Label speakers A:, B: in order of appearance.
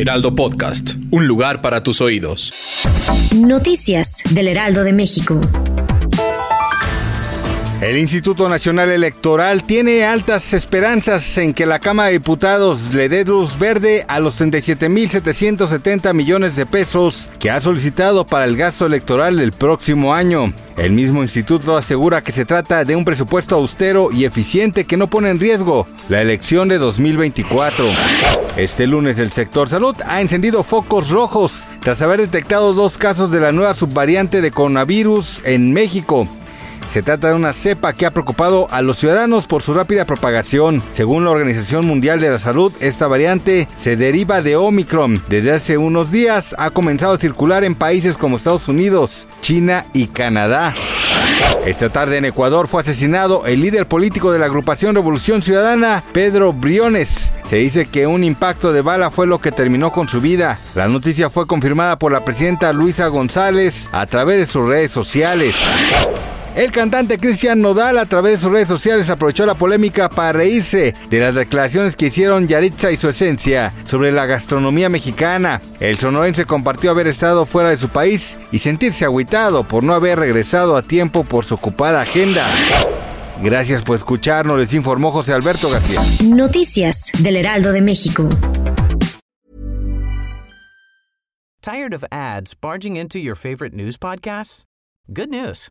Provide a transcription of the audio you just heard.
A: Heraldo Podcast, un lugar para tus oídos.
B: Noticias del Heraldo de México.
C: El Instituto Nacional Electoral tiene altas esperanzas en que la Cámara de Diputados le dé luz verde a los 37.770 millones de pesos que ha solicitado para el gasto electoral el próximo año. El mismo instituto asegura que se trata de un presupuesto austero y eficiente que no pone en riesgo la elección de 2024. Este lunes el sector salud ha encendido focos rojos tras haber detectado dos casos de la nueva subvariante de coronavirus en México. Se trata de una cepa que ha preocupado a los ciudadanos por su rápida propagación. Según la Organización Mundial de la Salud, esta variante se deriva de Omicron. Desde hace unos días ha comenzado a circular en países como Estados Unidos, China y Canadá. Esta tarde en Ecuador fue asesinado el líder político de la agrupación Revolución Ciudadana, Pedro Briones. Se dice que un impacto de bala fue lo que terminó con su vida. La noticia fue confirmada por la presidenta Luisa González a través de sus redes sociales. El cantante Cristian Nodal a través de sus redes sociales aprovechó la polémica para reírse de las declaraciones que hicieron Yaritza y su esencia sobre la gastronomía mexicana. El sonorense compartió haber estado fuera de su país y sentirse agüitado por no haber regresado a tiempo por su ocupada agenda. Gracias por escucharnos, les informó José Alberto García.
B: Noticias del Heraldo de México.
D: Tired of ads barging into your favorite news podcasts? Good news.